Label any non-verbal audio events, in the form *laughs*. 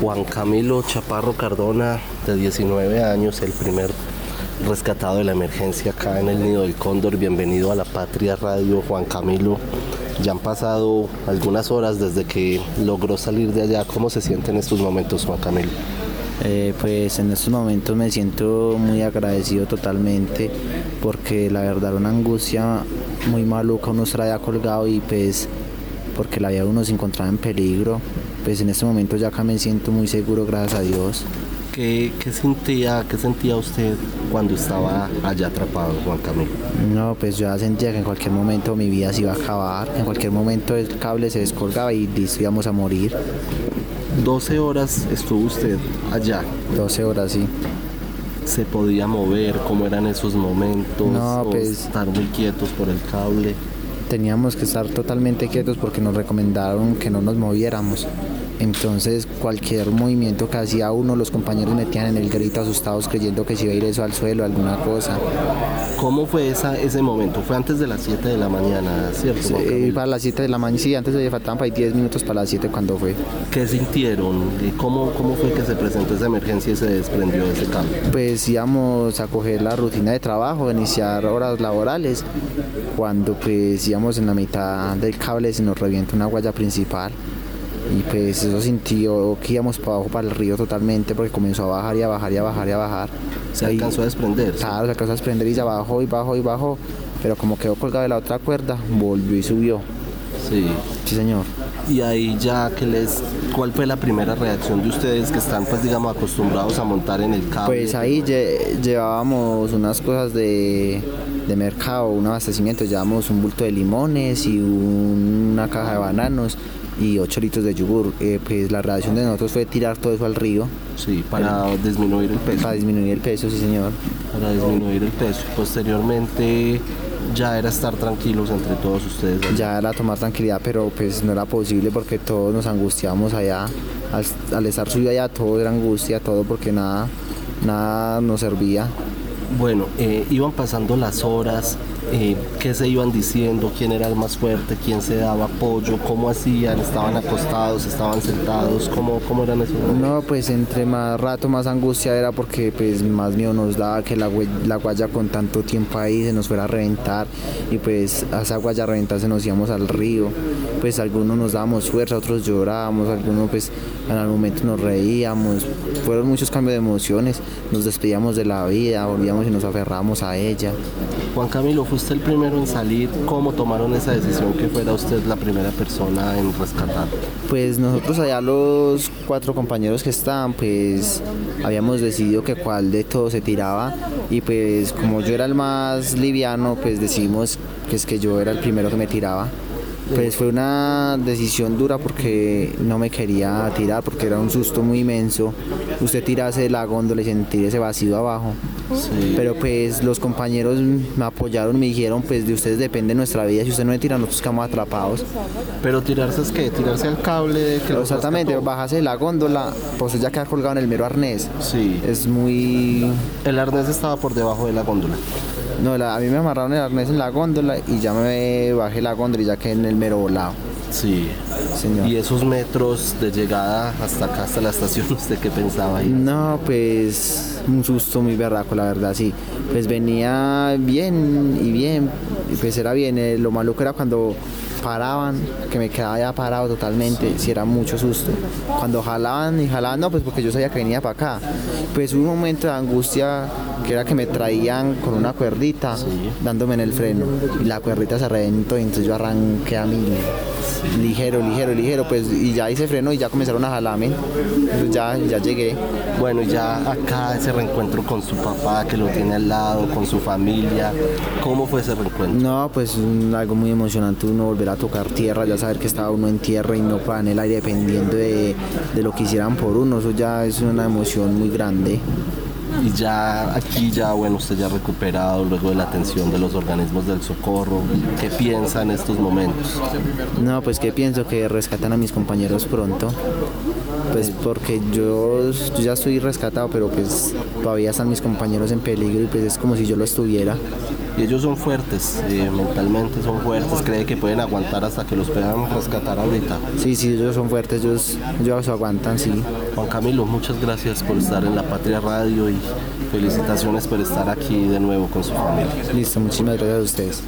Juan Camilo Chaparro Cardona, de 19 años, el primer rescatado de la emergencia acá en el Nido del Cóndor. Bienvenido a la Patria Radio, Juan Camilo. Ya han pasado algunas horas desde que logró salir de allá. ¿Cómo se siente en estos momentos, Juan Camilo? Eh, pues en estos momentos me siento muy agradecido totalmente porque la verdad una angustia muy maluca uno traía colgado y pues porque la vida uno se encontraba en peligro. Pues en este momento ya acá me siento muy seguro, gracias a Dios. ¿Qué, qué sentía, ¿Qué sentía usted cuando estaba allá atrapado, Juan Camilo? No, pues yo ya sentía que en cualquier momento mi vida se iba a acabar, en cualquier momento el cable se descolgaba y listo, íbamos a morir. 12 horas estuvo usted allá. 12 horas, sí. ¿Se podía mover? ¿Cómo eran esos momentos? No, ¿O pues- estar muy quietos por el cable. Teníamos que estar totalmente quietos porque nos recomendaron que no nos moviéramos. Entonces cualquier movimiento que hacía uno, los compañeros metían en el grito asustados creyendo que se iba a ir eso al suelo, alguna cosa. ¿Cómo fue esa, ese momento? Fue antes de las 7 de la mañana, ¿cierto? Camilo? para las 7 de la mañana, sí, antes de faltaban para ahí 10 minutos para las 7 cuando fue. ¿Qué sintieron? ¿Y ¿Cómo, ¿Cómo fue que se presentó esa emergencia y se desprendió ese cable? Pues íbamos a coger la rutina de trabajo, iniciar horas laborales, cuando pues íbamos en la mitad del cable se nos revienta una guaya principal y pues eso sintió que íbamos para abajo para el río totalmente porque comenzó a bajar y a bajar y a bajar y a bajar. ¿Se alcanzó a desprender? Claro, se alcanzó a desprender y ya bajó y bajó y bajó, pero como quedó colgado de la otra cuerda, volvió y subió. Sí. Sí, señor. Y ahí ya que les... ¿Cuál fue la primera reacción de ustedes que están pues digamos acostumbrados a montar en el cable? Pues ahí lle- llevábamos unas cosas de, de mercado, un abastecimiento, llevábamos un bulto de limones y un- una caja de bananos y 8 litros de yogur. Eh, pues la reacción de nosotros fue tirar todo eso al río Sí, para disminuir el peso. para disminuir el peso, sí señor. Para disminuir el peso. Posteriormente ya era estar tranquilos entre todos ustedes. Ya era tomar tranquilidad, pero pues no era posible porque todos nos angustiamos allá. Al, al estar subido allá todo era angustia, todo porque nada, nada nos servía. Bueno, eh, iban pasando las horas, eh, qué se iban diciendo, quién era el más fuerte, quién se daba apoyo, cómo hacían, estaban acostados, estaban sentados, cómo, cómo eran esos momentos. No, pues entre más rato más angustia era porque pues más miedo nos daba que la, la guaya con tanto tiempo ahí se nos fuera a reventar y pues a esa guaya reventarse nos íbamos al río. Pues algunos nos dábamos fuerza, otros llorábamos, algunos pues en algún momento nos reíamos. Fueron muchos cambios de emociones, nos despedíamos de la vida, volvíamos y nos aferramos a ella. Juan Camilo, fue usted el primero en salir, ¿cómo tomaron esa decisión que fuera usted la primera persona en rescatar? Pues nosotros allá los cuatro compañeros que estaban, pues habíamos decidido que cuál de todos se tiraba y pues como yo era el más liviano, pues decidimos que es que yo era el primero que me tiraba. Pues fue una decisión dura porque no me quería tirar, porque era un susto muy inmenso. Usted tirarse de la góndola y sentir ese vacío abajo. Sí. Pero pues los compañeros me apoyaron, me dijeron, pues de ustedes depende nuestra vida. Si usted no me tira, nosotros quedamos atrapados. Pero tirarse es que tirarse al cable que Exactamente, bajarse de la góndola, pues ya queda colgado en el mero arnés. Sí. Es muy... El arnés estaba por debajo de la góndola. No, la- a mí me amarraron el arnés en la góndola y ya me bajé la góndola y ya quedé en el mero volado. Sí. Señor. Y esos metros de llegada hasta acá, hasta la estación, *laughs* ¿usted qué pensaba ahí? No, pues un susto muy berraco, la verdad, sí. Pues venía bien y bien, y pues era bien. eh, lo maluco era cuando paraban, que me quedaba ya parado totalmente, si era mucho susto. Cuando jalaban y jalaban, no, pues porque yo sabía que venía para acá. Pues hubo un momento de angustia que era que me traían con una cuerdita dándome en el freno y la cuerdita se reventó y entonces yo arranqué a mí ligero, ligero, ligero, pues y ya hice freno y ya comenzaron a jalarme. Entonces ya, ya llegué. Bueno, ya acá ese reencuentro con su papá que lo tiene al lado, con su familia, ¿cómo fue ese reencuentro? No, pues un- algo muy emocionante uno volver a tocar tierra, ya saber que estaba uno en tierra y no para en el aire dependiendo de, de lo que hicieran por uno, eso ya es una emoción muy grande. Y ya aquí ya, bueno, usted ya recuperado luego de la atención de los organismos del socorro, ¿qué piensa en estos momentos? No, pues que pienso que rescatan a mis compañeros pronto. Pues porque yo, yo ya estoy rescatado, pero pues todavía están mis compañeros en peligro y pues es como si yo lo estuviera. Y ellos son fuertes, eh, mentalmente son fuertes, cree que pueden aguantar hasta que los puedan rescatar ahorita. Sí, sí, ellos son fuertes, ellos, ellos aguantan, sí. Juan Camilo, muchas gracias por estar en la Patria Radio y felicitaciones por estar aquí de nuevo con su familia. Listo, muchísimas gracias a ustedes.